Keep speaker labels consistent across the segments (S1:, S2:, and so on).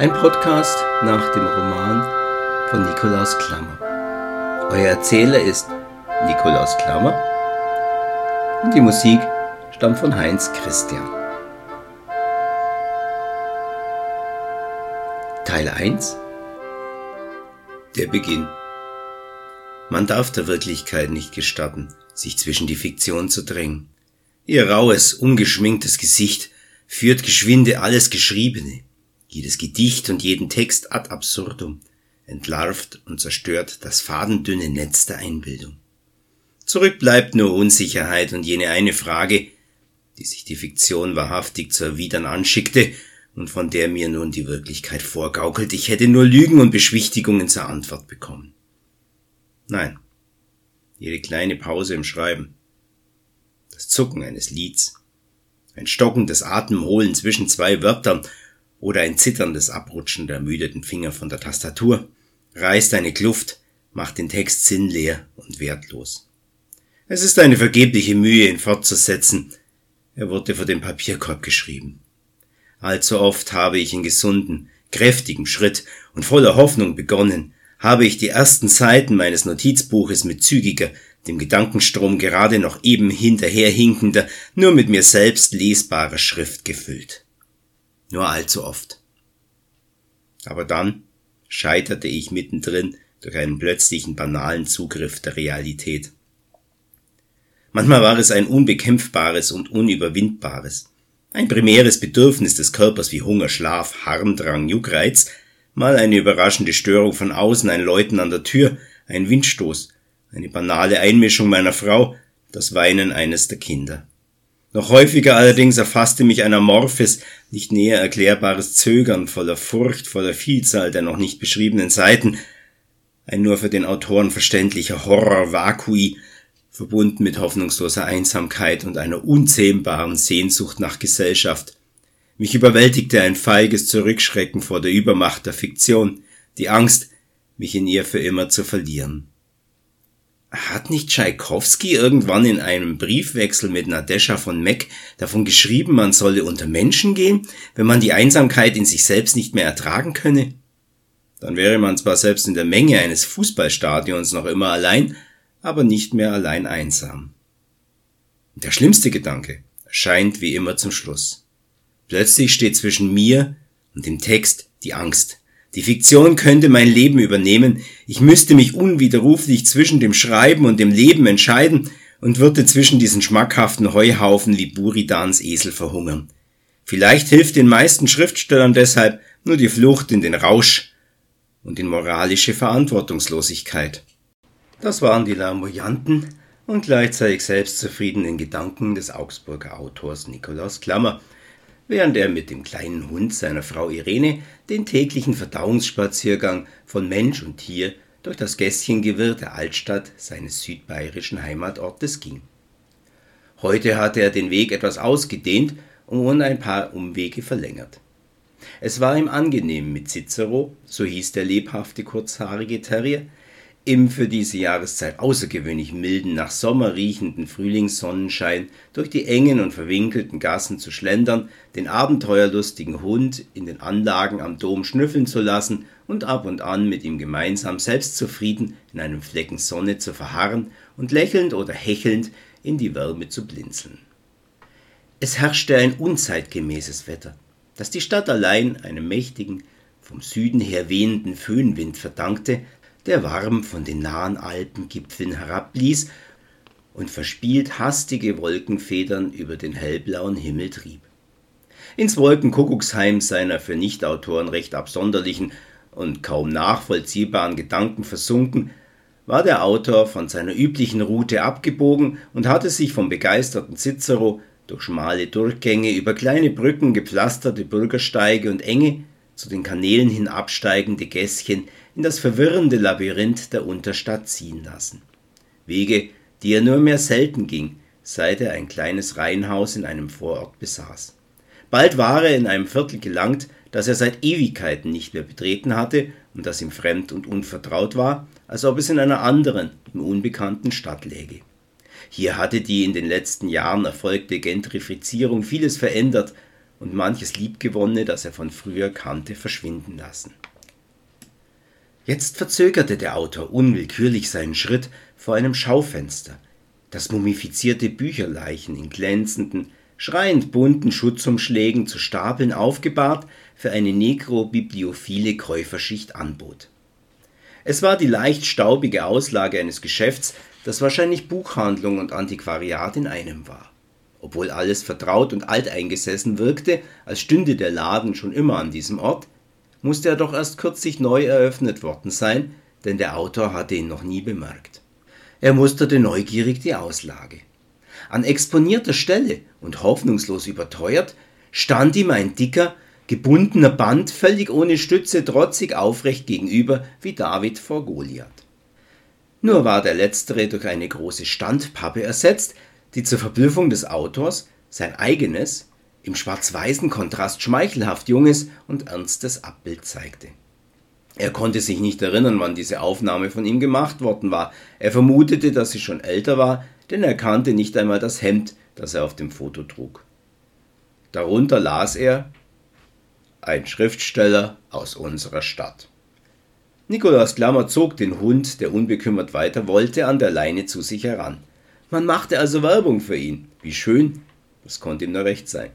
S1: Ein Podcast nach dem Roman von Nikolaus Klammer. Euer Erzähler ist Nikolaus Klammer und die Musik stammt von Heinz Christian. Teil 1 Der Beginn Man darf der Wirklichkeit nicht gestatten, sich zwischen die Fiktion zu drängen. Ihr raues, ungeschminktes Gesicht führt geschwinde alles Geschriebene, jedes Gedicht und jeden Text ad absurdum, entlarvt und zerstört das fadendünne Netz der Einbildung. Zurück bleibt nur Unsicherheit und jene eine Frage, die sich die Fiktion wahrhaftig zu erwidern anschickte und von der mir nun die Wirklichkeit vorgaukelt, ich hätte nur Lügen und Beschwichtigungen zur Antwort bekommen. Nein, jede kleine Pause im Schreiben, das Zucken eines Lieds, ein stockendes Atemholen zwischen zwei Wörtern oder ein zitterndes Abrutschen der ermüdeten Finger von der Tastatur reißt eine Kluft, macht den Text sinnleer und wertlos. Es ist eine vergebliche Mühe, ihn fortzusetzen. Er wurde vor dem Papierkorb geschrieben. Allzu oft habe ich in gesunden, kräftigem Schritt und voller Hoffnung begonnen, habe ich die ersten Seiten meines Notizbuches mit zügiger, dem Gedankenstrom gerade noch eben hinterherhinkender, nur mit mir selbst lesbarer Schrift gefüllt. Nur allzu oft. Aber dann scheiterte ich mittendrin durch einen plötzlichen banalen Zugriff der Realität. Manchmal war es ein unbekämpfbares und unüberwindbares, ein primäres Bedürfnis des Körpers wie Hunger, Schlaf, Harndrang, Juckreiz, mal eine überraschende Störung von außen, ein Läuten an der Tür, ein Windstoß, eine banale Einmischung meiner Frau, das Weinen eines der Kinder. Noch häufiger allerdings erfasste mich ein amorphes, nicht näher erklärbares Zögern voller Furcht, voller Vielzahl der noch nicht beschriebenen Seiten, ein nur für den Autoren verständlicher Horror vacui, verbunden mit hoffnungsloser Einsamkeit und einer unzähmbaren Sehnsucht nach Gesellschaft. Mich überwältigte ein feiges Zurückschrecken vor der Übermacht der Fiktion, die Angst, mich in ihr für immer zu verlieren. Hat nicht Tschaikowski irgendwann in einem Briefwechsel mit Nadesha von Meck davon geschrieben, man solle unter Menschen gehen, wenn man die Einsamkeit in sich selbst nicht mehr ertragen könne? Dann wäre man zwar selbst in der Menge eines Fußballstadions noch immer allein, aber nicht mehr allein einsam. Der schlimmste Gedanke erscheint wie immer zum Schluss. Plötzlich steht zwischen mir und dem Text die Angst, die Fiktion könnte mein Leben übernehmen, ich müsste mich unwiderruflich zwischen dem Schreiben und dem Leben entscheiden und würde zwischen diesen schmackhaften Heuhaufen wie Buridans Esel verhungern. Vielleicht hilft den meisten Schriftstellern deshalb nur die Flucht in den Rausch und in moralische Verantwortungslosigkeit. Das waren die larmoyanten und gleichzeitig selbstzufriedenen Gedanken des Augsburger Autors Nikolaus Klammer, während er mit dem kleinen Hund seiner Frau Irene den täglichen Verdauungsspaziergang von Mensch und Tier durch das Gässchengewirr der Altstadt seines südbayerischen Heimatortes ging. Heute hatte er den Weg etwas ausgedehnt und ein paar Umwege verlängert. Es war ihm angenehm mit Cicero, so hieß der lebhafte kurzhaarige Terrier, im für diese Jahreszeit außergewöhnlich milden, nach Sommer riechenden Frühlingssonnenschein durch die engen und verwinkelten Gassen zu schlendern, den abenteuerlustigen Hund in den Anlagen am Dom schnüffeln zu lassen und ab und an mit ihm gemeinsam selbstzufrieden in einem Flecken Sonne zu verharren und lächelnd oder hechelnd in die Wärme zu blinzeln. Es herrschte ein unzeitgemäßes Wetter. das die Stadt allein einem mächtigen, vom Süden her wehenden Föhnwind verdankte, der warm von den nahen Alpengipfeln herabblies und verspielt hastige Wolkenfedern über den hellblauen Himmel trieb. Ins Wolkenkuckucksheim seiner für Nichtautoren recht absonderlichen und kaum nachvollziehbaren Gedanken versunken, war der Autor von seiner üblichen Route abgebogen und hatte sich vom begeisterten Cicero durch schmale Durchgänge über kleine Brücken, gepflasterte Bürgersteige und enge, zu den Kanälen hin absteigende Gässchen in das verwirrende Labyrinth der Unterstadt ziehen lassen. Wege, die er nur mehr selten ging, seit er ein kleines Reihenhaus in einem Vorort besaß. Bald war er in einem Viertel gelangt, das er seit Ewigkeiten nicht mehr betreten hatte und das ihm fremd und unvertraut war, als ob es in einer anderen, ihm unbekannten Stadt läge. Hier hatte die in den letzten Jahren erfolgte Gentrifizierung vieles verändert und manches Liebgewonnene, das er von früher kannte, verschwinden lassen. Jetzt verzögerte der Autor unwillkürlich seinen Schritt vor einem Schaufenster, das mumifizierte Bücherleichen in glänzenden, schreiend bunten Schutzumschlägen zu Stapeln aufgebahrt für eine nekrobibliophile Käuferschicht anbot. Es war die leicht staubige Auslage eines Geschäfts, das wahrscheinlich Buchhandlung und Antiquariat in einem war. Obwohl alles vertraut und alteingesessen wirkte, als stünde der Laden schon immer an diesem Ort, musste er doch erst kürzlich neu eröffnet worden sein, denn der Autor hatte ihn noch nie bemerkt. Er musterte neugierig die Auslage. An exponierter Stelle und hoffnungslos überteuert stand ihm ein dicker, gebundener Band völlig ohne Stütze trotzig aufrecht gegenüber wie David vor Goliath. Nur war der letztere durch eine große Standpappe ersetzt, die zur Verblüffung des Autors sein eigenes, im schwarz-weißen Kontrast schmeichelhaft junges und ernstes Abbild zeigte. Er konnte sich nicht erinnern, wann diese Aufnahme von ihm gemacht worden war. Er vermutete, dass sie schon älter war, denn er kannte nicht einmal das Hemd, das er auf dem Foto trug. Darunter las er Ein Schriftsteller aus unserer Stadt. Nikolaus Klammer zog den Hund, der unbekümmert weiter wollte, an der Leine zu sich heran. Man machte also Werbung für ihn. Wie schön. Das konnte ihm nur recht sein.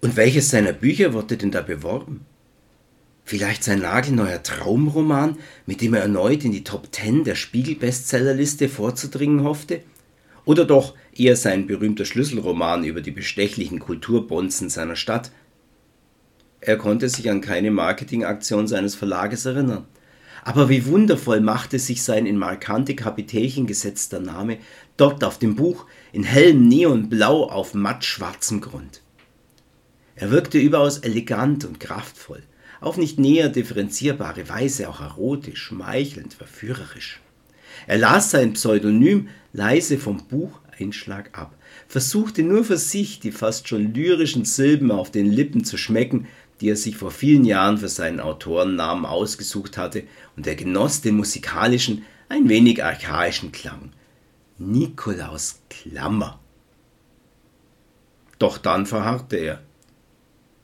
S1: Und welches seiner Bücher wurde denn da beworben? Vielleicht sein nagelneuer Traumroman, mit dem er erneut in die Top Ten der Spiegel-Bestsellerliste vorzudringen hoffte? Oder doch eher sein berühmter Schlüsselroman über die bestechlichen Kulturbonzen seiner Stadt? Er konnte sich an keine Marketingaktion seines Verlages erinnern. Aber wie wundervoll machte sich sein in markante Kapitelchen gesetzter Name dort auf dem Buch in hellem Neonblau auf mattschwarzem Grund. Er wirkte überaus elegant und kraftvoll, auf nicht näher differenzierbare Weise auch erotisch, schmeichelnd, verführerisch. Er las sein Pseudonym leise vom Bucheinschlag ab, versuchte nur für sich die fast schon lyrischen Silben auf den Lippen zu schmecken, die er sich vor vielen Jahren für seinen Autorennamen ausgesucht hatte, und er genoss den musikalischen, ein wenig archaischen Klang. Nikolaus Klammer. Doch dann verharrte er,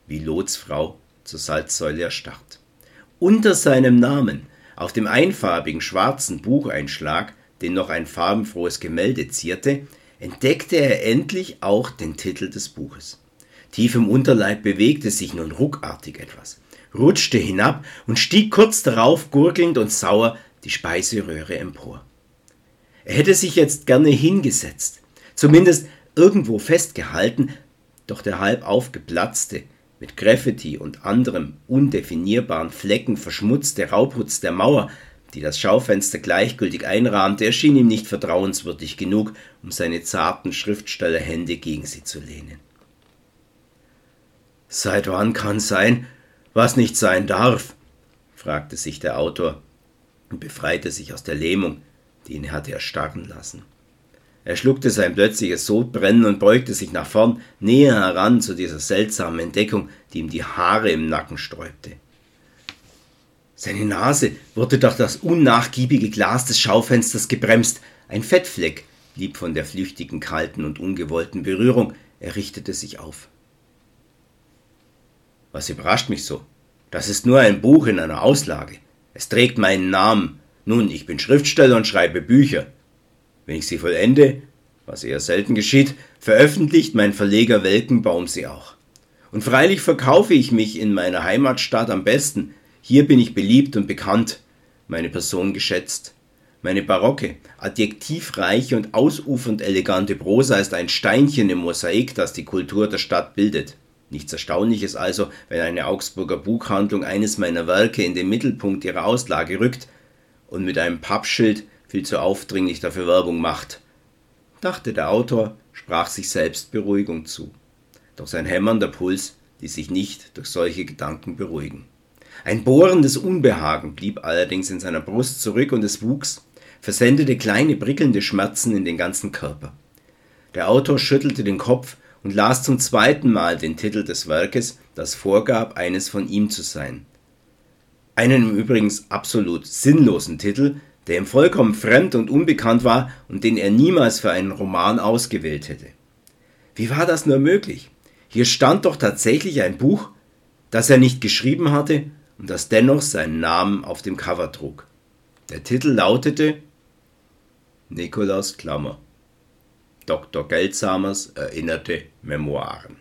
S1: wie Lots Frau zur Salzsäule erstarrt. Unter seinem Namen, auf dem einfarbigen schwarzen Bucheinschlag, den noch ein farbenfrohes Gemälde zierte, entdeckte er endlich auch den Titel des Buches. Tief im Unterleib bewegte sich nun ruckartig etwas, rutschte hinab und stieg kurz darauf gurgelnd und sauer die Speiseröhre empor. Er hätte sich jetzt gerne hingesetzt, zumindest irgendwo festgehalten, doch der halb aufgeplatzte, mit Graffiti und anderem undefinierbaren Flecken verschmutzte Rauputz der Mauer, die das Schaufenster gleichgültig einrahmte, erschien ihm nicht vertrauenswürdig genug, um seine zarten Schriftstellerhände gegen sie zu lehnen. Seit wann kann sein, was nicht sein darf? fragte sich der Autor und befreite sich aus der Lähmung, die ihn hatte erstarren lassen. Er schluckte sein plötzliches Sodbrennen und beugte sich nach vorn, näher heran zu dieser seltsamen Entdeckung, die ihm die Haare im Nacken sträubte. Seine Nase wurde durch das unnachgiebige Glas des Schaufensters gebremst. Ein Fettfleck blieb von der flüchtigen, kalten und ungewollten Berührung. Er richtete sich auf. Was überrascht mich so? Das ist nur ein Buch in einer Auslage. Es trägt meinen Namen. Nun, ich bin Schriftsteller und schreibe Bücher. Wenn ich sie vollende, was eher selten geschieht, veröffentlicht mein Verleger Welkenbaum sie auch. Und freilich verkaufe ich mich in meiner Heimatstadt am besten. Hier bin ich beliebt und bekannt, meine Person geschätzt. Meine barocke, adjektivreiche und ausufernd elegante Prosa ist ein Steinchen im Mosaik, das die Kultur der Stadt bildet. Nichts Erstaunliches also, wenn eine Augsburger Buchhandlung eines meiner Werke in den Mittelpunkt ihrer Auslage rückt und mit einem Pappschild viel zu aufdringlich dafür Werbung macht. Dachte der Autor, sprach sich selbst Beruhigung zu. Doch sein hämmernder Puls ließ sich nicht durch solche Gedanken beruhigen. Ein bohrendes Unbehagen blieb allerdings in seiner Brust zurück und es wuchs, versendete kleine prickelnde Schmerzen in den ganzen Körper. Der Autor schüttelte den Kopf und las zum zweiten Mal den Titel des Werkes, das vorgab, eines von ihm zu sein. Einen übrigens absolut sinnlosen Titel, der ihm vollkommen fremd und unbekannt war und den er niemals für einen Roman ausgewählt hätte. Wie war das nur möglich? Hier stand doch tatsächlich ein Buch, das er nicht geschrieben hatte und das dennoch seinen Namen auf dem Cover trug. Der Titel lautete Nikolaus Klammer. Dr. Geldsamers erinnerte Memoiren.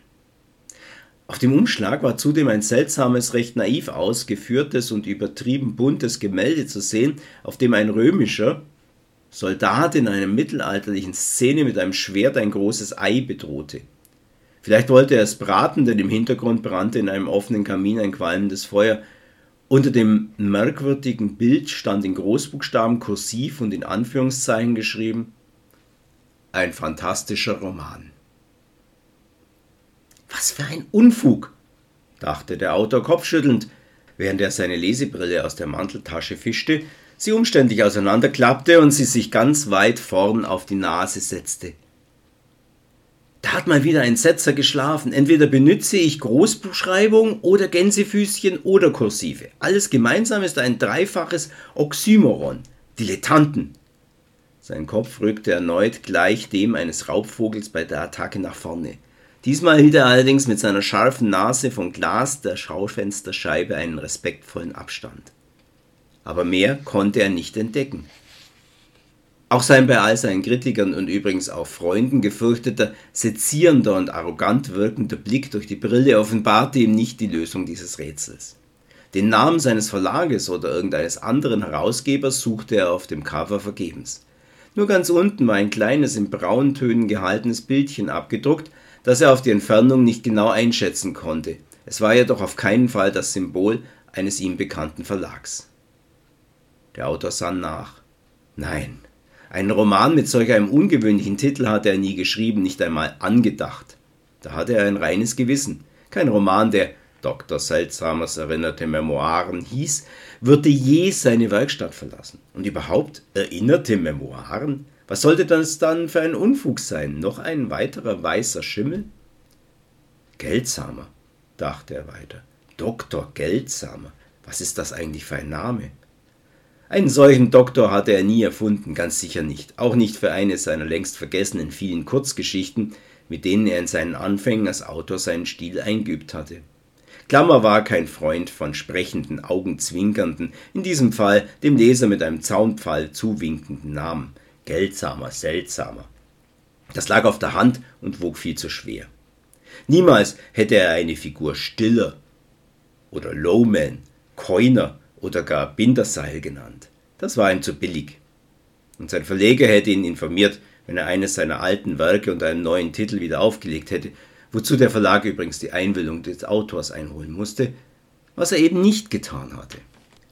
S1: Auf dem Umschlag war zudem ein seltsames, recht naiv ausgeführtes und übertrieben buntes Gemälde zu sehen, auf dem ein römischer Soldat in einer mittelalterlichen Szene mit einem Schwert ein großes Ei bedrohte. Vielleicht wollte er es braten, denn im Hintergrund brannte in einem offenen Kamin ein qualmendes Feuer. Unter dem merkwürdigen Bild stand in Großbuchstaben kursiv und in Anführungszeichen geschrieben ein fantastischer Roman. Was für ein Unfug, dachte der Autor kopfschüttelnd, während er seine Lesebrille aus der Manteltasche fischte, sie umständlich auseinanderklappte und sie sich ganz weit vorn auf die Nase setzte. Da hat mal wieder ein Setzer geschlafen. Entweder benütze ich Großbuchschreibung oder Gänsefüßchen oder Kursive. Alles gemeinsam ist ein dreifaches Oxymoron. Dilettanten. Sein Kopf rückte erneut gleich dem eines Raubvogels bei der Attacke nach vorne. Diesmal hielt er allerdings mit seiner scharfen Nase vom Glas der Schaufensterscheibe einen respektvollen Abstand. Aber mehr konnte er nicht entdecken. Auch sein bei all seinen Kritikern und übrigens auch Freunden gefürchteter, sezierender und arrogant wirkender Blick durch die Brille offenbarte ihm nicht die Lösung dieses Rätsels. Den Namen seines Verlages oder irgendeines anderen Herausgebers suchte er auf dem Cover vergebens. Nur ganz unten war ein kleines in Brauntönen gehaltenes Bildchen abgedruckt, das er auf die Entfernung nicht genau einschätzen konnte. Es war jedoch auf keinen Fall das Symbol eines ihm bekannten Verlags. Der Autor sann nach. Nein, einen Roman mit solch einem ungewöhnlichen Titel hatte er nie geschrieben, nicht einmal angedacht. Da hatte er ein reines Gewissen. Kein Roman, der Dr. Seltsamers erinnerte Memoiren hieß, würde je seine Werkstatt verlassen. Und überhaupt erinnerte Memoiren? Was sollte das dann für ein Unfug sein? Noch ein weiterer weißer Schimmel? Geldsamer, dachte er weiter. Doktor Geldsamer. Was ist das eigentlich für ein Name? Einen solchen Doktor hatte er nie erfunden, ganz sicher nicht. Auch nicht für eine seiner längst vergessenen vielen Kurzgeschichten, mit denen er in seinen Anfängen als Autor seinen Stil eingeübt hatte. Klammer war kein Freund von sprechenden, augenzwinkernden, in diesem Fall dem Leser mit einem Zaunpfahl zuwinkenden Namen geldsamer, seltsamer. Das lag auf der Hand und wog viel zu schwer. Niemals hätte er eine Figur Stiller oder Lowman, Coiner oder gar Binderseil genannt. Das war ihm zu billig. Und sein Verleger hätte ihn informiert, wenn er eines seiner alten Werke unter einem neuen Titel wieder aufgelegt hätte, wozu der Verlag übrigens die Einwilligung des Autors einholen musste, was er eben nicht getan hatte.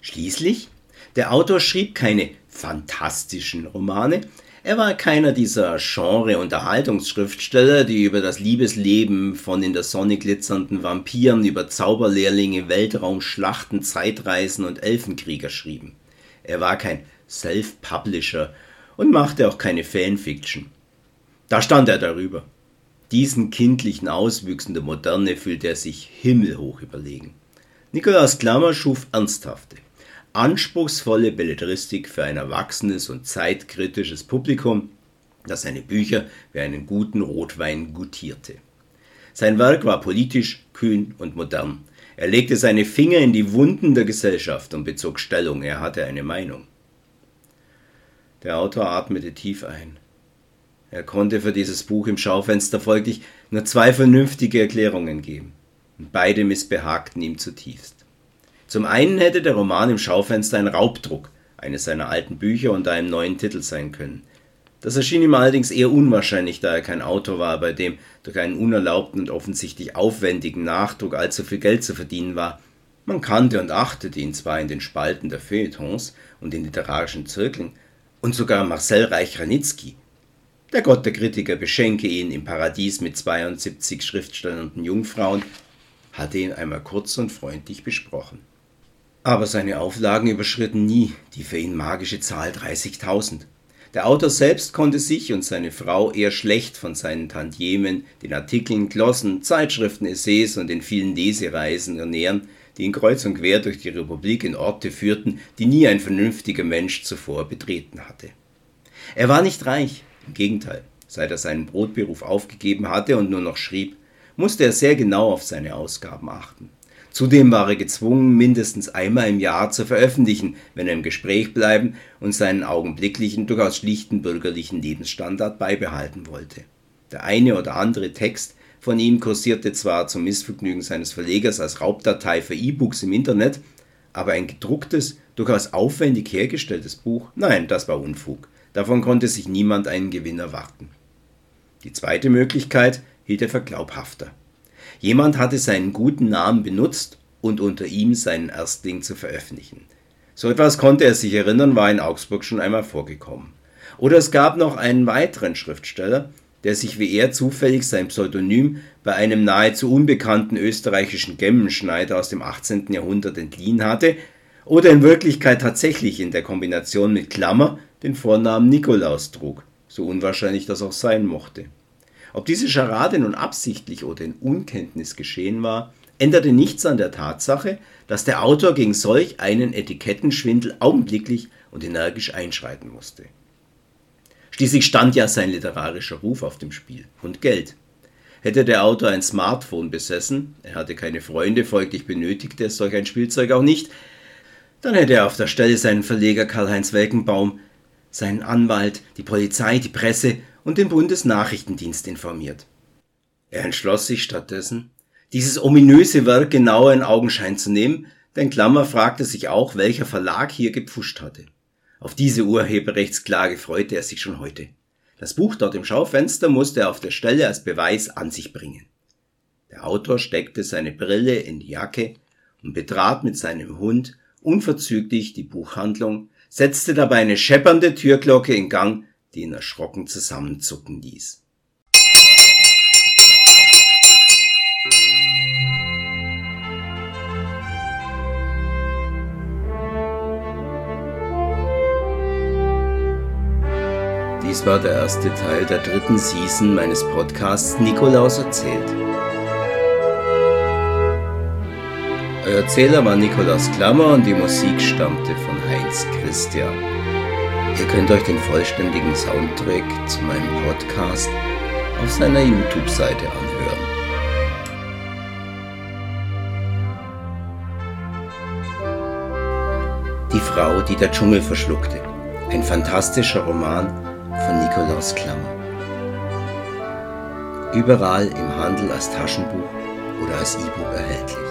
S1: Schließlich, der Autor schrieb keine fantastischen Romane. Er war keiner dieser Genre-Unterhaltungsschriftsteller, die über das Liebesleben von in der Sonne glitzernden Vampiren, über Zauberlehrlinge, Weltraumschlachten, Zeitreisen und Elfenkrieger schrieben. Er war kein Self-Publisher und machte auch keine Fanfiction. Da stand er darüber. Diesen kindlichen Auswüchsen der Moderne fühlte er sich himmelhoch überlegen. Nikolaus Klammer schuf ernsthafte, anspruchsvolle Belletristik für ein erwachsenes und zeitkritisches Publikum, das seine Bücher wie einen guten Rotwein gutierte. Sein Werk war politisch, kühn und modern. Er legte seine Finger in die Wunden der Gesellschaft und bezog Stellung, er hatte eine Meinung. Der Autor atmete tief ein. Er konnte für dieses Buch im Schaufenster folglich nur zwei vernünftige Erklärungen geben. und beide missbehagten ihm zutiefst. Zum einen hätte der Roman im Schaufenster ein Raubdruck eines seiner alten Bücher unter einem neuen Titel sein können. Das erschien ihm allerdings eher unwahrscheinlich, da er kein Autor war, bei dem durch einen unerlaubten und offensichtlich aufwendigen Nachdruck allzu viel Geld zu verdienen war. Man kannte und achtete ihn zwar in den Spalten der Feuilletons und in literarischen Zirkeln, und sogar Marcel Reich-Ranitzky, der Gott der Kritiker, beschenke ihn im Paradies mit 72 Schriftstellern und Jungfrauen, hatte ihn einmal kurz und freundlich besprochen. Aber seine Auflagen überschritten nie die für ihn magische Zahl 30.000. Der Autor selbst konnte sich und seine Frau eher schlecht von seinen Tantiemen, den Artikeln, Glossen, Zeitschriften, Essays und den vielen Lesereisen ernähren, die ihn kreuz und quer durch die Republik in Orte führten, die nie ein vernünftiger Mensch zuvor betreten hatte. Er war nicht reich, im Gegenteil, seit er seinen Brotberuf aufgegeben hatte und nur noch schrieb, musste er sehr genau auf seine Ausgaben achten. Zudem war er gezwungen, mindestens einmal im Jahr zu veröffentlichen, wenn er im Gespräch bleiben und seinen augenblicklichen, durchaus schlichten bürgerlichen Lebensstandard beibehalten wollte. Der eine oder andere Text von ihm kursierte zwar zum Missvergnügen seines Verlegers als Raubdatei für E-Books im Internet, aber ein gedrucktes, durchaus aufwendig hergestelltes Buch, nein, das war Unfug. Davon konnte sich niemand einen Gewinn erwarten. Die zweite Möglichkeit hielt er für glaubhafter. Jemand hatte seinen guten Namen benutzt und unter ihm seinen Erstling zu veröffentlichen. So etwas konnte er sich erinnern, war in Augsburg schon einmal vorgekommen. Oder es gab noch einen weiteren Schriftsteller, der sich wie er zufällig sein Pseudonym bei einem nahezu unbekannten österreichischen Gemmenschneider aus dem 18. Jahrhundert entliehen hatte, oder in Wirklichkeit tatsächlich in der Kombination mit Klammer den Vornamen Nikolaus trug, so unwahrscheinlich das auch sein mochte. Ob diese Scharade nun absichtlich oder in Unkenntnis geschehen war, änderte nichts an der Tatsache, dass der Autor gegen solch einen Etikettenschwindel augenblicklich und energisch einschreiten musste. Schließlich stand ja sein literarischer Ruf auf dem Spiel und Geld. Hätte der Autor ein Smartphone besessen, er hatte keine Freunde, folglich benötigte er solch ein Spielzeug auch nicht, dann hätte er auf der Stelle seinen Verleger Karl-Heinz Welkenbaum, seinen Anwalt, die Polizei, die Presse und den Bundesnachrichtendienst informiert. Er entschloss sich stattdessen, dieses ominöse Werk genauer in Augenschein zu nehmen, denn Klammer fragte sich auch, welcher Verlag hier gepfuscht hatte. Auf diese Urheberrechtsklage freute er sich schon heute. Das Buch dort im Schaufenster musste er auf der Stelle als Beweis an sich bringen. Der Autor steckte seine Brille in die Jacke und betrat mit seinem Hund unverzüglich die Buchhandlung, setzte dabei eine scheppernde Türglocke in Gang, die ihn erschrocken zusammenzucken ließ. Dies war der erste Teil der dritten Season meines Podcasts Nikolaus erzählt. Erzähler war Nikolaus Klammer und die Musik stammte von Heinz Christian. Ihr könnt euch den vollständigen Soundtrack zu meinem Podcast auf seiner YouTube-Seite anhören. Die Frau, die der Dschungel verschluckte. Ein fantastischer Roman von Nikolaus Klammer. Überall im Handel als Taschenbuch oder als E-Book erhältlich.